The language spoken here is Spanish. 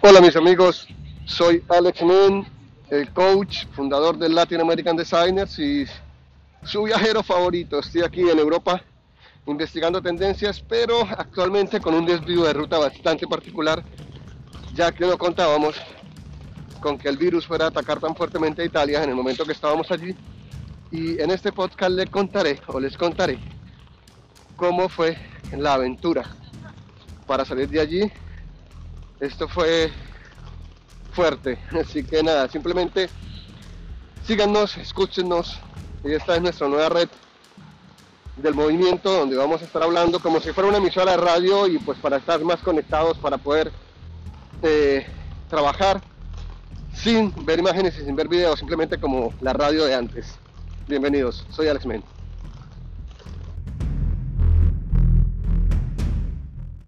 Hola mis amigos, soy Alex Moon, el coach, fundador del Latin American Designers y su viajero favorito. Estoy aquí en Europa investigando tendencias, pero actualmente con un desvío de ruta bastante particular, ya que no contábamos con que el virus fuera a atacar tan fuertemente a Italia en el momento que estábamos allí. Y en este podcast le contaré o les contaré cómo fue la aventura para salir de allí esto fue fuerte. Así que nada, simplemente síganos, escúchenos. Y esta es nuestra nueva red del movimiento donde vamos a estar hablando como si fuera una emisora de radio y pues para estar más conectados, para poder eh, trabajar sin ver imágenes y sin ver videos, simplemente como la radio de antes. Bienvenidos, soy Alex Men.